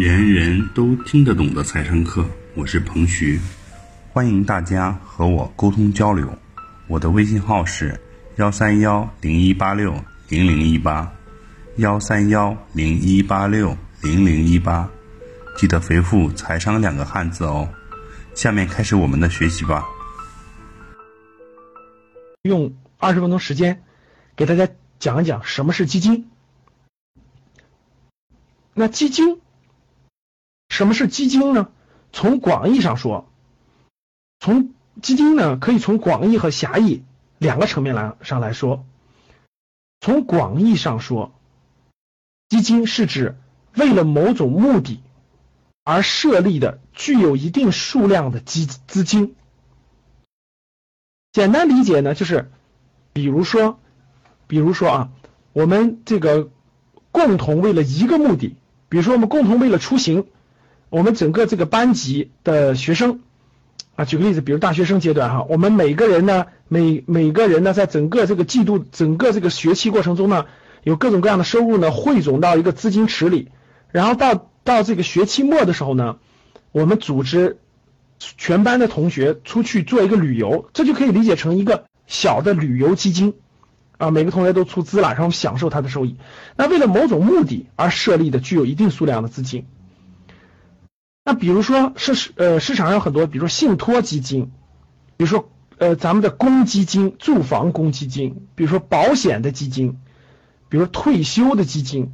人人都听得懂的财商课，我是彭徐，欢迎大家和我沟通交流。我的微信号是幺三幺零一八六零零一八，幺三幺零一八六零零一八，记得回复“财商”两个汉字哦。下面开始我们的学习吧。用二十分钟时间给大家讲一讲什么是基金。那基金。什么是基金呢？从广义上说，从基金呢，可以从广义和狭义两个层面来上来说。从广义上说，基金是指为了某种目的而设立的具有一定数量的基资金。简单理解呢，就是比如说，比如说啊，我们这个共同为了一个目的，比如说我们共同为了出行。我们整个这个班级的学生啊，举个例子，比如大学生阶段哈，我们每个人呢，每每个人呢，在整个这个季度、整个这个学期过程中呢，有各种各样的收入呢，汇总到一个资金池里，然后到到这个学期末的时候呢，我们组织全班的同学出去做一个旅游，这就可以理解成一个小的旅游基金啊，每个同学都出资了，然后享受它的收益。那为了某种目的而设立的具有一定数量的资金。那比如说市呃市场上有很多，比如说信托基金，比如说呃咱们的公积金、住房公积金，比如说保险的基金，比如退休的基金，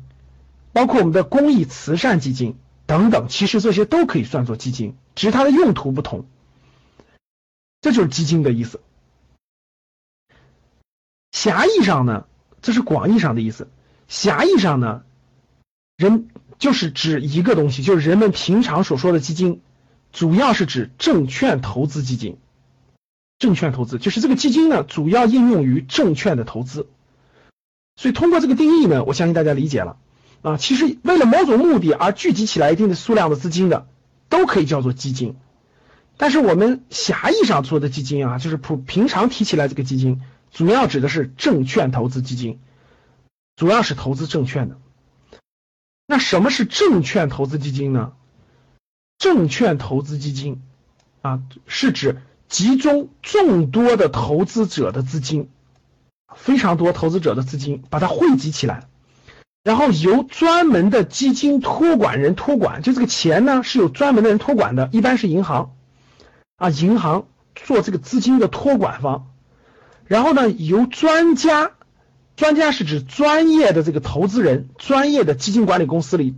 包括我们的公益慈善基金等等，其实这些都可以算作基金，只是它的用途不同。这就是基金的意思。狭义上呢，这是广义上的意思；狭义上呢，人。就是指一个东西，就是人们平常所说的基金，主要是指证券投资基金。证券投资就是这个基金呢，主要应用于证券的投资。所以通过这个定义呢，我相信大家理解了啊。其实为了某种目的而聚集起来一定的数量的资金的，都可以叫做基金。但是我们狭义上说的基金啊，就是普平常提起来这个基金，主要指的是证券投资基金，主要是投资证券的。那什么是证券投资基金呢？证券投资基金啊，是指集中众多的投资者的资金，非常多投资者的资金，把它汇集起来，然后由专门的基金托管人托管，就这个钱呢是有专门的人托管的，一般是银行啊，银行做这个资金的托管方，然后呢由专家。专家是指专业的这个投资人，专业的基金管理公司里，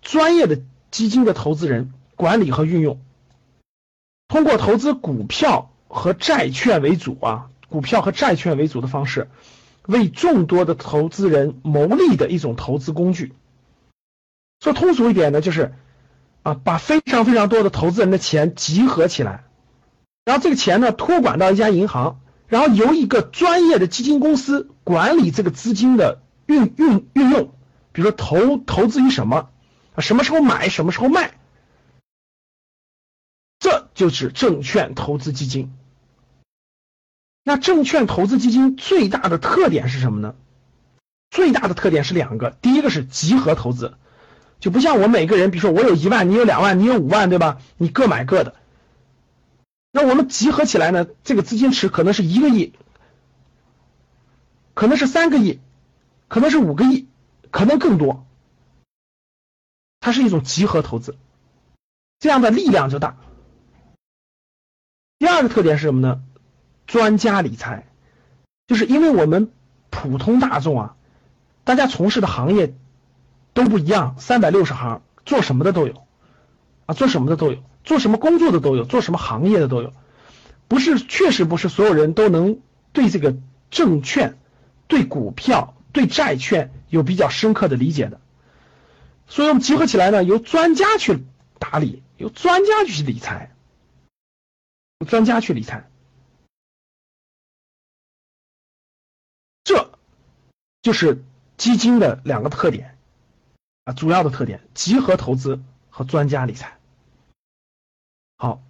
专业的基金的投资人管理和运用，通过投资股票和债券为主啊，股票和债券为主的方式，为众多的投资人谋利的一种投资工具。说通俗一点呢，就是啊，把非常非常多的投资人的钱集合起来，然后这个钱呢托管到一家银行。然后由一个专业的基金公司管理这个资金的运运运用，比如说投投资于什么啊，什么时候买，什么时候卖，这就是证券投资基金。那证券投资基金最大的特点是什么呢？最大的特点是两个，第一个是集合投资，就不像我每个人，比如说我有一万，你有两万，你有五万，对吧？你各买各的。那我们集合起来呢？这个资金池可能是一个亿，可能是三个亿，可能是五个亿，可能更多。它是一种集合投资，这样的力量就大。第二个特点是什么呢？专家理财，就是因为我们普通大众啊，大家从事的行业都不一样，三百六十行，做什么的都有啊，做什么的都有。做什么工作的都有，做什么行业的都有，不是，确实不是所有人都能对这个证券、对股票、对债券有比较深刻的理解的。所以我们集合起来呢，由专家去打理，由专家去理财，专家去理财，这就是基金的两个特点啊，主要的特点：集合投资和专家理财。好，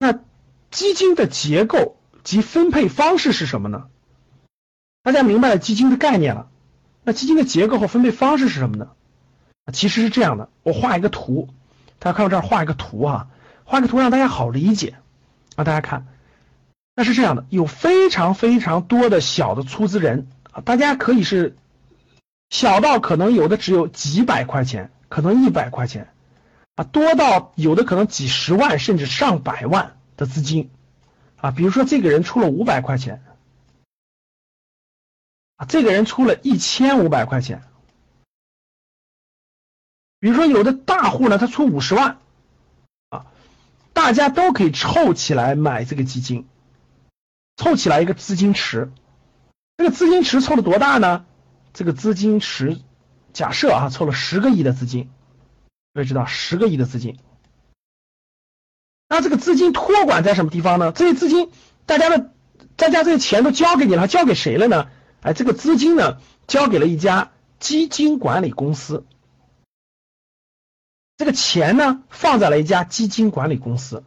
那基金的结构及分配方式是什么呢？大家明白了基金的概念了，那基金的结构和分配方式是什么呢？其实是这样的，我画一个图，大家看我这儿画一个图哈，画个图让大家好理解啊。大家看，那是这样的，有非常非常多的小的出资人啊，大家可以是小到可能有的只有几百块钱，可能一百块钱啊，多到有的可能几十万甚至上百万的资金啊。比如说这个人出了五百块钱啊，这个人出了一千五百块钱。比如说，有的大户呢，他出五十万，啊，大家都可以凑起来买这个基金，凑起来一个资金池。这个资金池凑了多大呢？这个资金池，假设啊，凑了十个亿的资金，各位知道十个亿的资金。那这个资金托管在什么地方呢？这些资金，大家的，大家这些钱都交给你了，交给谁了呢？哎，这个资金呢，交给了一家基金管理公司。这个钱呢，放在了一家基金管理公司，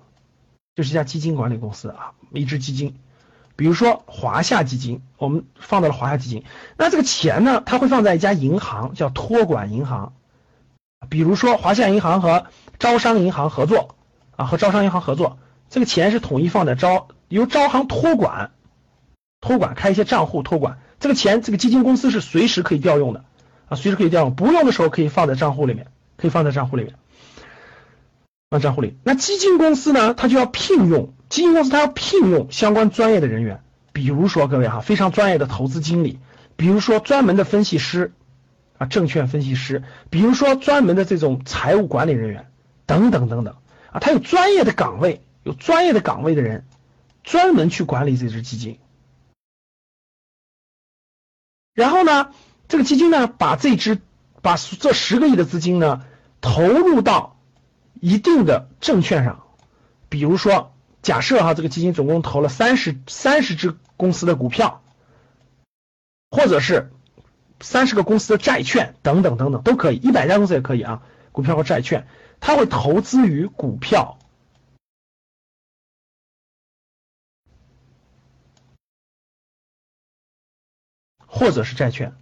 就是一家基金管理公司啊，一支基金，比如说华夏基金，我们放到了华夏基金。那这个钱呢，它会放在一家银行，叫托管银行，比如说华夏银行和招商银行合作啊，和招商银行合作，这个钱是统一放在招，由招行托管，托管开一些账户托管，这个钱这个基金公司是随时可以调用的啊，随时可以调用，不用的时候可以放在账户里面，可以放在账户里面。放账户里，那基金公司呢？它就要聘用基金公司，它要聘用相关专业的人员，比如说各位哈，非常专业的投资经理，比如说专门的分析师啊，证券分析师，比如说专门的这种财务管理人员等等等等啊，他有专业的岗位，有专业的岗位的人专门去管理这支基金。然后呢，这个基金呢，把这支把这十个亿的资金呢投入到。一定的证券上，比如说，假设哈，这个基金总共投了三十三十只公司的股票，或者是三十个公司的债券等等等等都可以，一百家公司也可以啊，股票和债券，它会投资于股票，或者是债券。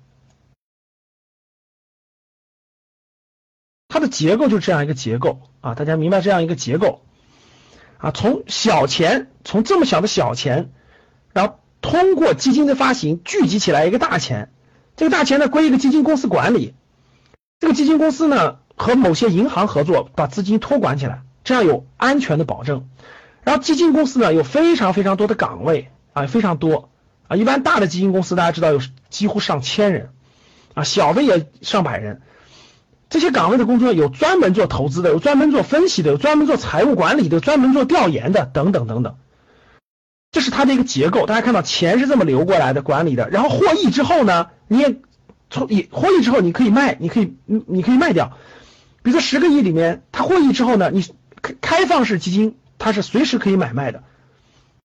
它的结构就这样一个结构啊，大家明白这样一个结构啊？从小钱，从这么小的小钱，然后通过基金的发行聚集起来一个大钱，这个大钱呢归一个基金公司管理，这个基金公司呢和某些银行合作，把资金托管起来，这样有安全的保证。然后基金公司呢有非常非常多的岗位啊，非常多啊，一般大的基金公司大家知道有几乎上千人啊，小的也上百人。这些岗位的工作有专门做投资的，有专门做分析的，有专门做财务管理的，专门做调研的，等等等等。这是它的一个结构。大家看到钱是这么流过来的，管理的。然后获益之后呢，你也从也获益之后你可以卖，你可以你你可以卖掉。比如说十个亿里面，它获益之后呢，你开开放式基金它是随时可以买卖的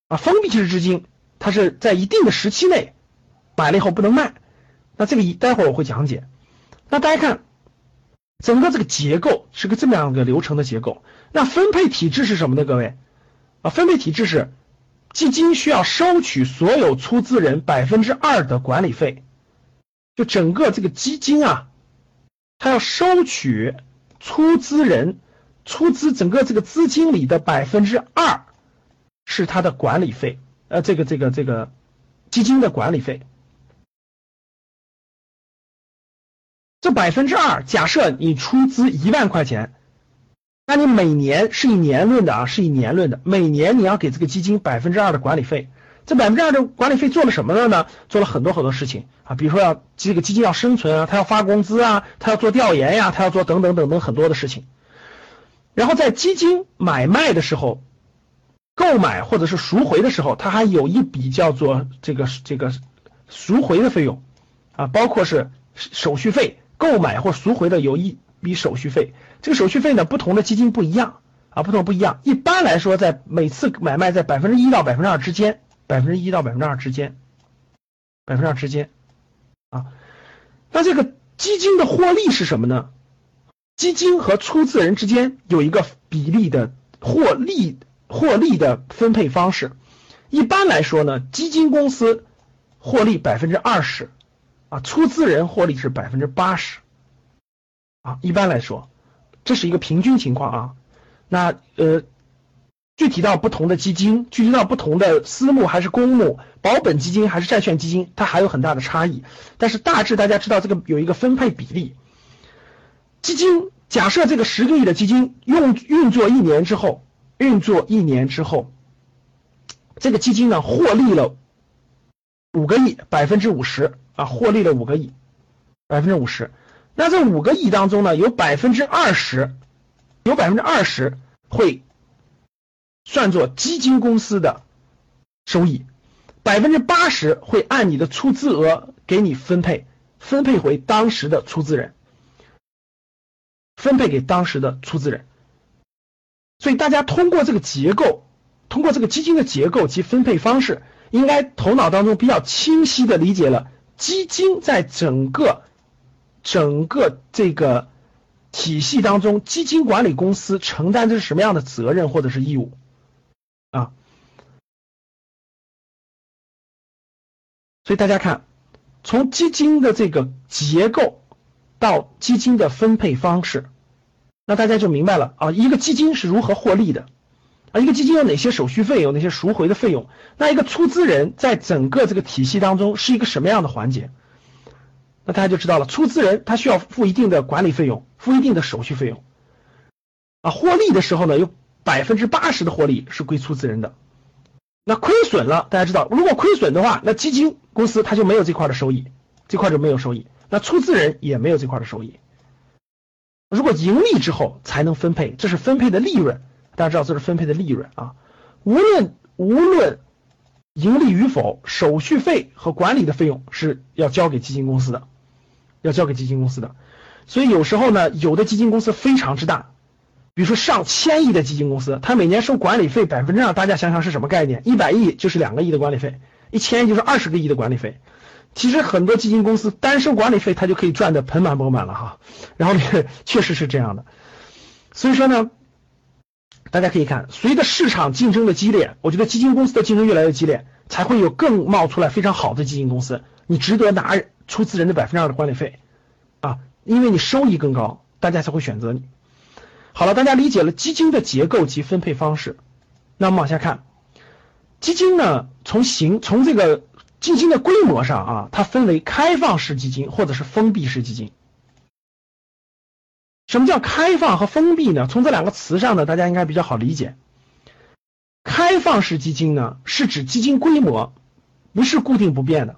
啊，封闭式基金它是在一定的时期内买了以后不能卖。那这个一待会儿我会讲解。那大家看。整个这个结构是个这么样一个流程的结构。那分配体制是什么呢？各位啊，分配体制是基金需要收取所有出资人百分之二的管理费，就整个这个基金啊，它要收取出资人出资整个这个资金里的百分之二是它的管理费，呃，这个这个这个基金的管理费。这百分之二，假设你出资一万块钱，那你每年是以年论的啊，是以年论的，每年你要给这个基金百分之二的管理费。这百分之二的管理费做了什么了呢？做了很多很多事情啊，比如说要这个基金要生存啊，它要发工资啊，它要做调研呀，它要做等等等等很多的事情。然后在基金买卖的时候，购买或者是赎回的时候，它还有一笔叫做这个这个赎回的费用啊，包括是手续费。购买或赎回的有一笔手续费，这个手续费呢，不同的基金不一样啊，不同不一样。一般来说，在每次买卖在百分之一到百分之二之间，百分之一到百分之二之间，百分之二之间啊。那这个基金的获利是什么呢？基金和出资人之间有一个比例的获利获利的分配方式。一般来说呢，基金公司获利百分之二十。啊，出资人获利是百分之八十，啊，一般来说，这是一个平均情况啊。那呃，具体到不同的基金，具体到不同的私募还是公募，保本基金还是债券基金，它还有很大的差异。但是大致大家知道这个有一个分配比例。基金假设这个十个亿的基金用运作一年之后，运作一年之后，这个基金呢获利了五个亿，百分之五十啊，获利了五个亿，百分之五十。那这五个亿当中呢，有百分之二十，有百分之二十会算作基金公司的收益，百分之八十会按你的出资额给你分配，分配回当时的出资人。分配给当时的出资人，所以大家通过这个结构，通过这个基金的结构及分配方式，应该头脑当中比较清晰的理解了基金在整个整个这个体系当中，基金管理公司承担的是什么样的责任或者是义务啊？所以大家看，从基金的这个结构。到基金的分配方式，那大家就明白了啊，一个基金是如何获利的啊，一个基金有哪些手续费，有哪些赎回的费用，那一个出资人在整个这个体系当中是一个什么样的环节？那大家就知道了，出资人他需要付一定的管理费用，付一定的手续费用啊，获利的时候呢，有百分之八十的获利是归出资人的，那亏损了，大家知道，如果亏损的话，那基金公司它就没有这块的收益，这块就没有收益。那出资人也没有这块的收益。如果盈利之后才能分配，这是分配的利润。大家知道这是分配的利润啊。无论无论盈利与否，手续费和管理的费用是要交给基金公司的，要交给基金公司的。所以有时候呢，有的基金公司非常之大，比如说上千亿的基金公司，它每年收管理费百分之二，大家想想是什么概念？一百亿就是两个亿的管理费，一千亿就是二十个亿的管理费。其实很多基金公司单收管理费，它就可以赚得盆满钵满了哈。然后，确实是这样的。所以说呢，大家可以看，随着市场竞争的激烈，我觉得基金公司的竞争越来越激烈，才会有更冒出来非常好的基金公司。你值得拿出资人的百分之二的管理费啊，因为你收益更高，大家才会选择你。好了，大家理解了基金的结构及分配方式，那我们往下看，基金呢，从形从这个。基金的规模上啊，它分为开放式基金或者是封闭式基金。什么叫开放和封闭呢？从这两个词上呢，大家应该比较好理解。开放式基金呢，是指基金规模不是固定不变的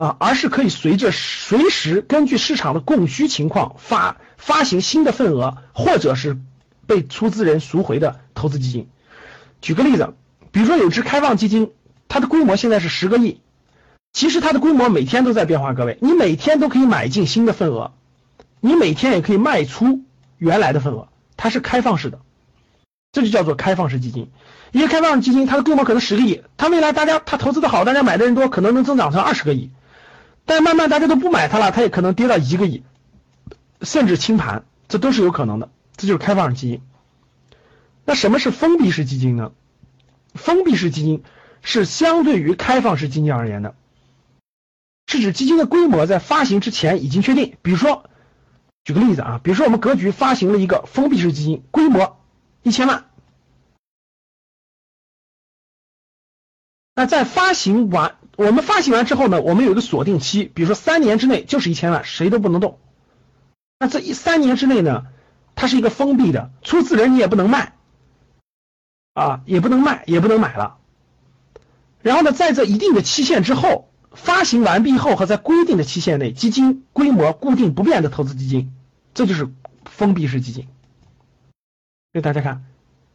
啊，而是可以随着随时根据市场的供需情况发发行新的份额，或者是被出资人赎回的投资基金。举个例子，比如说有只开放基金。它的规模现在是十个亿，其实它的规模每天都在变化。各位，你每天都可以买进新的份额，你每天也可以卖出原来的份额，它是开放式的，这就叫做开放式基金。一个开放式基金，它的规模可能十个亿，它未来大家它投资的好，大家买的人多，可能能增长成二十个亿，但慢慢大家都不买它了，它也可能跌到一个亿，甚至清盘，这都是有可能的。这就是开放式基金。那什么是封闭式基金呢？封闭式基金。是相对于开放式基金而言的，是指基金的规模在发行之前已经确定。比如说，举个例子啊，比如说我们格局发行了一个封闭式基金，规模一千万，那在发行完，我们发行完之后呢，我们有一个锁定期，比如说三年之内就是一千万，谁都不能动。那这一三年之内呢，它是一个封闭的，出资人你也不能卖，啊，也不能卖，也不能买了。然后呢，在这一定的期限之后，发行完毕后和在规定的期限内，基金规模固定不变的投资基金，这就是封闭式基金。给大家看，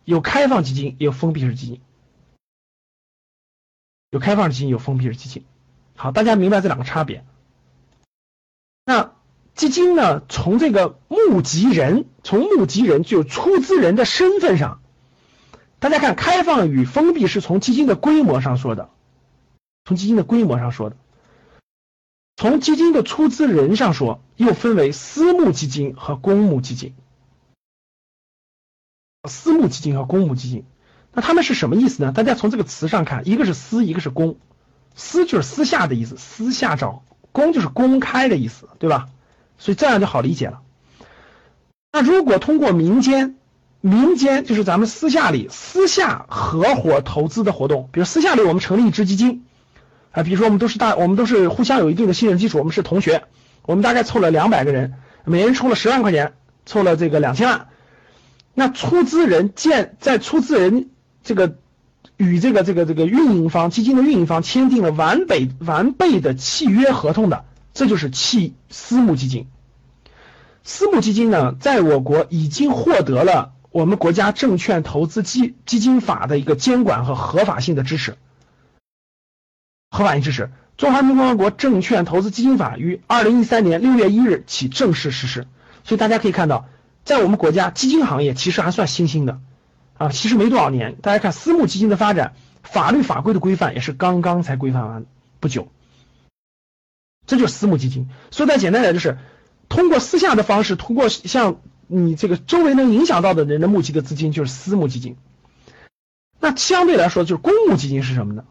有开放基金，也有封闭式基金，有开放基金，有封闭式基金。好，大家明白这两个差别。那基金呢，从这个募集人，从募集人就出资人的身份上。大家看，开放与封闭是从基金的规模上说的，从基金的规模上说的。从基金的出资人上说，又分为私募基金和公募基金。私募基金和公募基金，那他们是什么意思呢？大家从这个词上看，一个是私，一个是公。私就是私下的意思，私下找；公就是公开的意思，对吧？所以这样就好理解了。那如果通过民间，民间就是咱们私下里私下合伙投资的活动，比如私下里我们成立一支基金，啊，比如说我们都是大，我们都是互相有一定的信任基础，我们是同学，我们大概凑了两百个人，每人充了十万块钱，凑了这个两千万，那出资人建在出资人这个。与这个这个这个运营方基金的运营方签订了完备完备的契约合同的，这就是契私募基金。私募基金呢，在我国已经获得了我们国家证券投资基基金法的一个监管和合法性的支持。合法性支持，《中华人民共和国证券投资基金法》于二零一三年六月一日起正式实施。所以大家可以看到，在我们国家基金行业其实还算新兴的。啊，其实没多少年，大家看私募基金的发展，法律法规的规范也是刚刚才规范完不久，这就是私募基金。所以再简单点就是，通过私下的方式，通过像你这个周围能影响到的人的募集的资金，就是私募基金。那相对来说，就是公募基金是什么呢？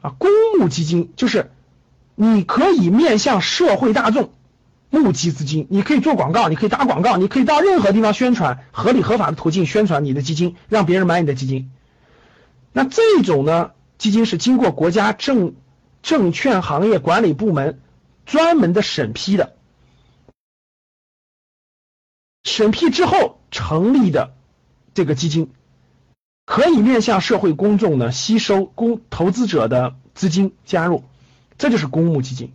啊，公募基金就是你可以面向社会大众。募集资金，你可以做广告，你可以打广告，你可以到任何地方宣传，合理合法的途径宣传你的基金，让别人买你的基金。那这种呢，基金是经过国家证证券行业管理部门专门的审批的，审批之后成立的这个基金，可以面向社会公众呢吸收公投资者的资金加入，这就是公募基金。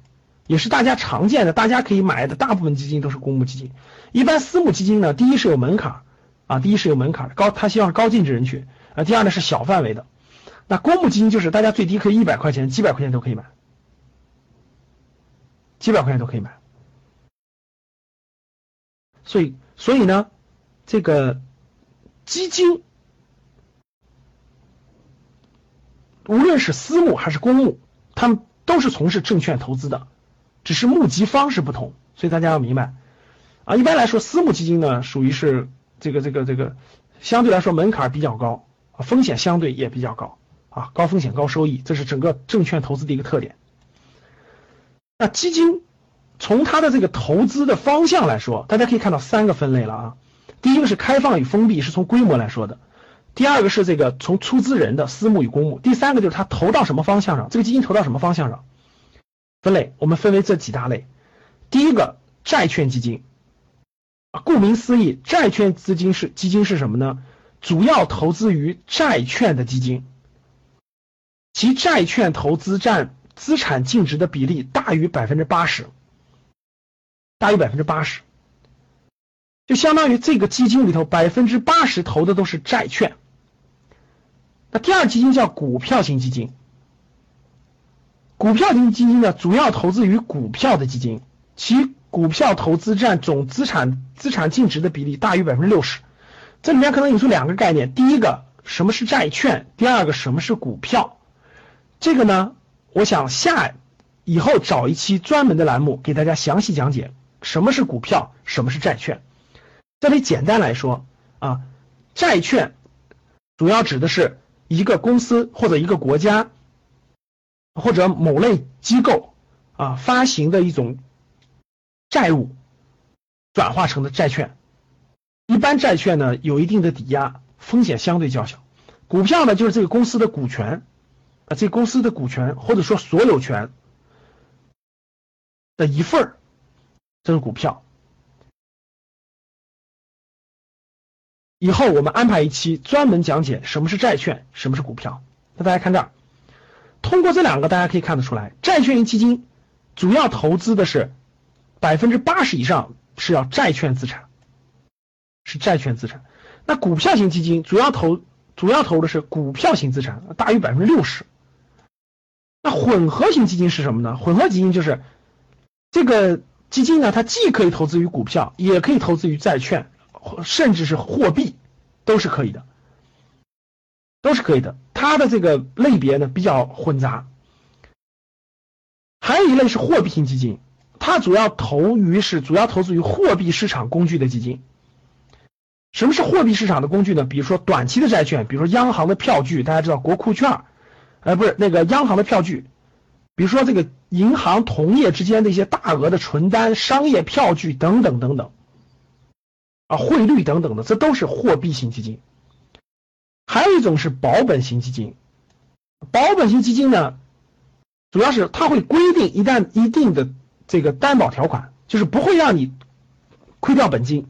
也是大家常见的，大家可以买的大部分基金都是公募基金。一般私募基金呢，第一是有门槛啊，第一是有门槛高，它希望高净值人群啊。第二呢是小范围的。那公募基金就是大家最低可以一百块钱，几百块钱都可以买，几百块钱都可以买。所以，所以呢，这个基金，无论是私募还是公募，他们都是从事证券投资的。只是募集方式不同，所以大家要明白啊。一般来说，私募基金呢，属于是这个这个这个相对来说门槛比较高，风险相对也比较高啊，高风险高收益，这是整个证券投资的一个特点。那基金从它的这个投资的方向来说，大家可以看到三个分类了啊。第一个是开放与封闭，是从规模来说的；第二个是这个从出资人的私募与公募；第三个就是它投到什么方向上，这个基金投到什么方向上。分类我们分为这几大类，第一个债券基金啊，顾名思义，债券资金是基金是什么呢？主要投资于债券的基金，其债券投资占资产净值的比例大于百分之八十，大于百分之八十，就相当于这个基金里头百分之八十投的都是债券。那第二基金叫股票型基金。股票型基金呢，主要投资于股票的基金，其股票投资占总资产资产净值的比例大于百分之六十。这里面可能引出两个概念，第一个什么是债券，第二个什么是股票。这个呢，我想下以后找一期专门的栏目给大家详细讲解什么是股票，什么是债券。这里简单来说啊，债券主要指的是一个公司或者一个国家。或者某类机构啊发行的一种债务转化成的债券，一般债券呢有一定的抵押，风险相对较小。股票呢就是这个公司的股权啊，这公司的股权或者说所有权的一份儿，这是股票。以后我们安排一期专门讲解什么是债券，什么是股票。那大家看这儿。通过这两个，大家可以看得出来，债券型基金主要投资的是百分之八十以上是要债券资产，是债券资产。那股票型基金主要投主要投的是股票型资产，大于百分之六十。那混合型基金是什么呢？混合基金就是这个基金呢，它既可以投资于股票，也可以投资于债券，甚至是货币，都是可以的。都是可以的，它的这个类别呢比较混杂。还有一类是货币型基金，它主要投于是主要投资于货币市场工具的基金。什么是货币市场的工具呢？比如说短期的债券，比如说央行的票据，大家知道国库券，呃，不是那个央行的票据。比如说这个银行同业之间的一些大额的存单、商业票据等等等等，啊，汇率等等的，这都是货币型基金。还有一种是保本型基金，保本型基金呢，主要是它会规定一旦一定的这个担保条款，就是不会让你亏掉本金，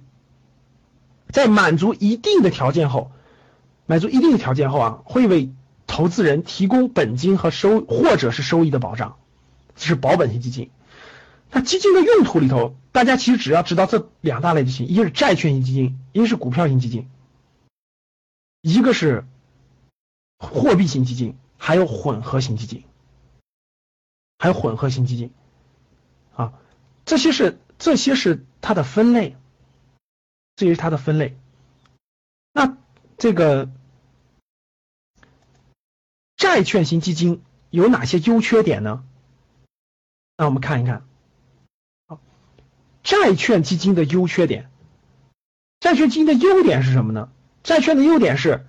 在满足一定的条件后，满足一定的条件后啊，会为投资人提供本金和收或者是收益的保障，这是保本型基金。那基金的用途里头，大家其实只要知道这两大类就行，一个是债券型基金，一个是股票型基金。一个是货币型基金，还有混合型基金，还有混合型基金，啊，这些是这些是它的分类，这些是它的分类。那这个债券型基金有哪些优缺点呢？那我们看一看，好，债券基金的优缺点，债券基金的优点是什么呢？债券的优点是，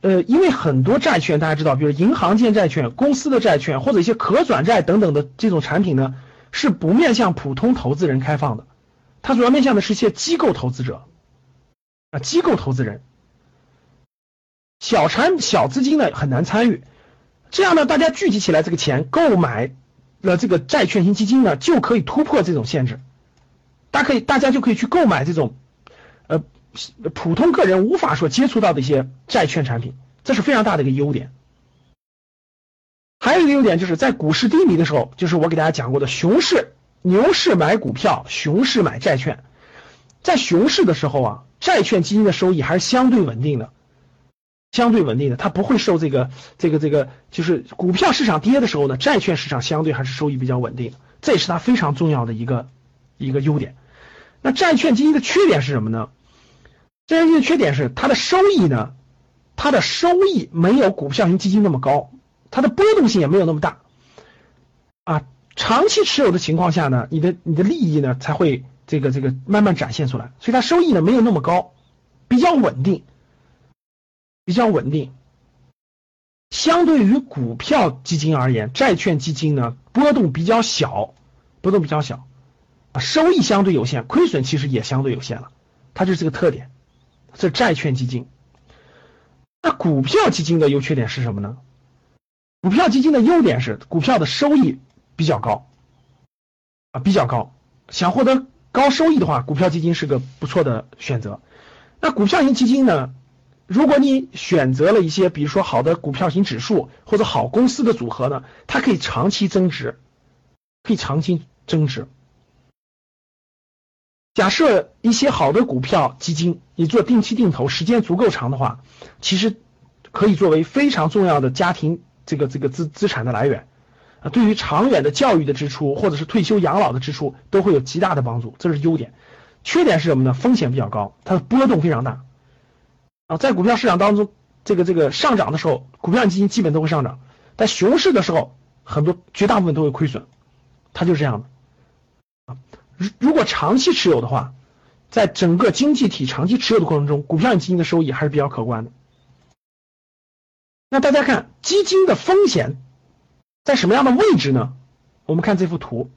呃，因为很多债券大家知道，比如银行间债券、公司的债券或者一些可转债等等的这种产品呢，是不面向普通投资人开放的，它主要面向的是一些机构投资者，啊，机构投资人，小产小资金呢很难参与，这样呢，大家聚集起来这个钱购买了这个债券型基金呢，就可以突破这种限制，大家可以大家就可以去购买这种，普通个人无法说接触到的一些债券产品，这是非常大的一个优点。还有一个优点就是在股市低迷的时候，就是我给大家讲过的熊市、牛市买股票，熊市买债券。在熊市的时候啊，债券基金的收益还是相对稳定的，相对稳定的，它不会受这个这个这个，就是股票市场跌的时候呢，债券市场相对还是收益比较稳定，这也是它非常重要的一个一个优点。那债券基金的缺点是什么呢？债券基金的缺点是它的收益呢，它的收益没有股票型基金那么高，它的波动性也没有那么大，啊，长期持有的情况下呢，你的你的利益呢才会这个这个慢慢展现出来，所以它收益呢没有那么高，比较稳定，比较稳定。相对于股票基金而言，债券基金呢波动比较小，波动比较小，啊，收益相对有限，亏损其实也相对有限了，它就是这个特点。这债券基金，那股票基金的优缺点是什么呢？股票基金的优点是股票的收益比较高，啊比较高，想获得高收益的话，股票基金是个不错的选择。那股票型基金呢？如果你选择了一些，比如说好的股票型指数或者好公司的组合呢，它可以长期增值，可以长期增值。假设一些好的股票基金，你做定期定投，时间足够长的话，其实可以作为非常重要的家庭这个这个资资产的来源啊，对于长远的教育的支出或者是退休养老的支出都会有极大的帮助，这是优点。缺点是什么呢？风险比较高，它的波动非常大啊。在股票市场当中，这个这个上涨的时候，股票基金基本都会上涨；但熊市的时候，很多绝大部分都会亏损，它就是这样的。如如果长期持有的话，在整个经济体长期持有的过程中，股票基金的收益还是比较可观的。那大家看基金的风险在什么样的位置呢？我们看这幅图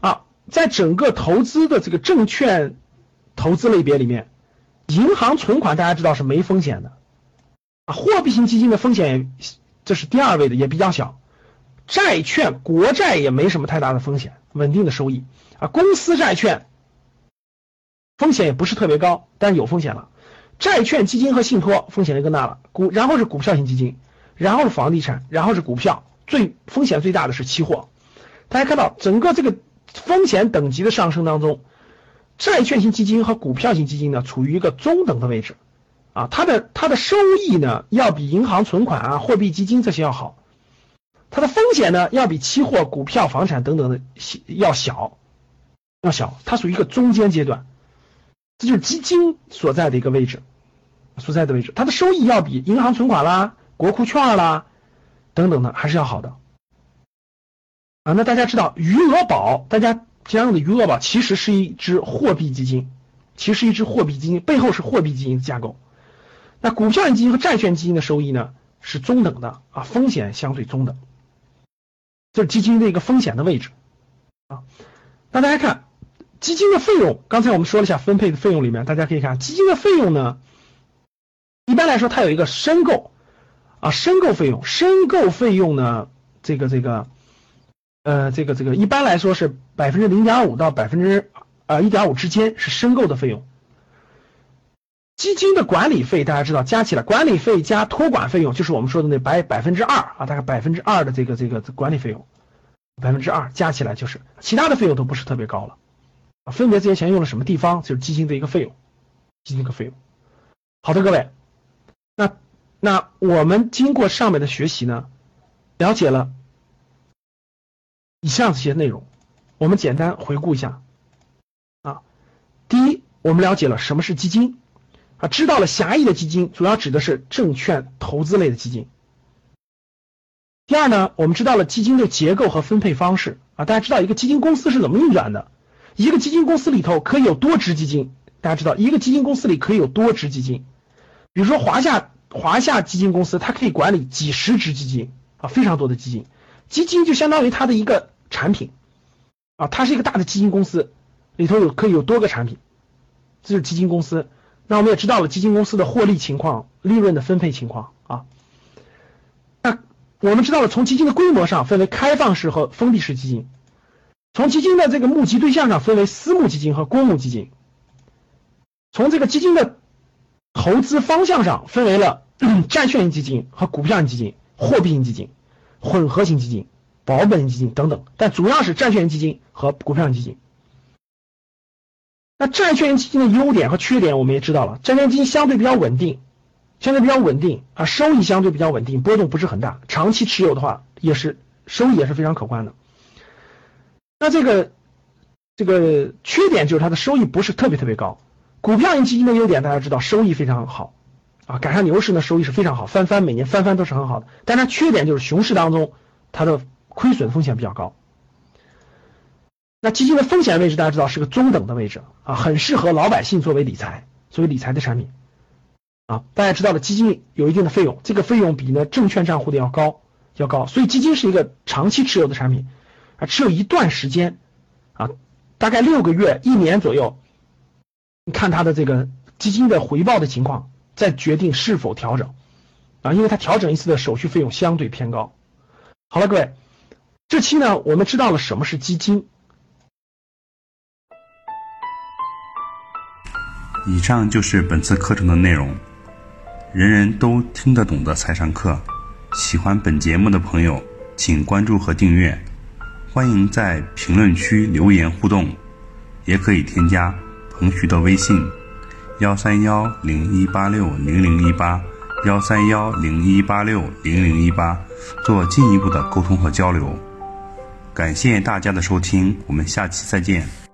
啊，在整个投资的这个证券投资类别里面，银行存款大家知道是没风险的啊，货币型基金的风险也这是第二位的，也比较小。债券、国债也没什么太大的风险，稳定的收益啊。公司债券风险也不是特别高，但是有风险了。债券基金和信托风险就更大了。股然后是股票型基金，然后是房地产，然后是股票，最风险最大的是期货。大家看到整个这个风险等级的上升当中，债券型基金和股票型基金呢处于一个中等的位置啊，它的它的收益呢要比银行存款啊、货币基金这些要好。它的风险呢，要比期货、股票、房产等等的要小，要小，它属于一个中间阶段，这就是基金所在的一个位置，所在的位置，它的收益要比银行存款啦、国库券啦等等的还是要好的。啊，那大家知道余额宝，大家常用的余额宝其实是一只货币基金，其实是一只货币基金，背后是货币基金的架构。那股票基金和债券基金的收益呢是中等的啊，风险相对中等。这是基金的一个风险的位置啊。那大家看基金的费用，刚才我们说了一下分配的费用里面，大家可以看基金的费用呢，一般来说它有一个申购啊申购费用，申购费用呢这个这个呃这个这个一般来说是百分之零点五到百分之呃一点五之间是申购的费用。基金的管理费大家知道，加起来管理费加托管费用，就是我们说的那百百分之二啊，大概百分之二的这个这个管理费用，百分之二加起来就是其他的费用都不是特别高了。分别这些钱用了什么地方，就是基金的一个费用，基金的费用。好的，各位，那那我们经过上面的学习呢，了解了以上这些内容，我们简单回顾一下啊。第一，我们了解了什么是基金。啊，知道了，狭义的基金主要指的是证券投资类的基金。第二呢，我们知道了基金的结构和分配方式啊，大家知道一个基金公司是怎么运转的？一个基金公司里头可以有多只基金，大家知道一个基金公司里可以有多只基金，比如说华夏华夏基金公司，它可以管理几十只基金啊，非常多的基金，基金就相当于它的一个产品啊，它是一个大的基金公司，里头有可以有多个产品，这是基金公司。那我们也知道了基金公司的获利情况、利润的分配情况啊。那我们知道了，从基金的规模上分为开放式和封闭式基金；从基金的这个募集对象上分为私募基金和公募基金；从这个基金的投资方向上分为了 债券型基金和股票型基金、货币型基金、混合型基金、保本型基金等等，但主要是债券型基金和股票型基金。那债券基金的优点和缺点我们也知道了，债券基金相对比较稳定，相对比较稳定啊，收益相对比较稳定，波动不是很大，长期持有的话也是收益也是非常可观的。那这个这个缺点就是它的收益不是特别特别高。股票型基金的优点大家知道，收益非常好啊，赶上牛市呢收益是非常好，翻番每年翻番都是很好的。但它缺点就是熊市当中它的亏损风险比较高。那基金的风险位置大家知道是个中等的位置啊，很适合老百姓作为理财，作为理财的产品啊。大家知道了，基金有一定的费用，这个费用比呢证券账户的要高，要高，所以基金是一个长期持有的产品啊，持有一段时间啊，大概六个月、一年左右，看它的这个基金的回报的情况，再决定是否调整啊，因为它调整一次的手续费用相对偏高。好了，各位，这期呢我们知道了什么是基金。以上就是本次课程的内容，人人都听得懂的财商课。喜欢本节目的朋友，请关注和订阅。欢迎在评论区留言互动，也可以添加彭徐的微信：幺三幺零一八六零零一八幺三幺零一八六零零一八，做进一步的沟通和交流。感谢大家的收听，我们下期再见。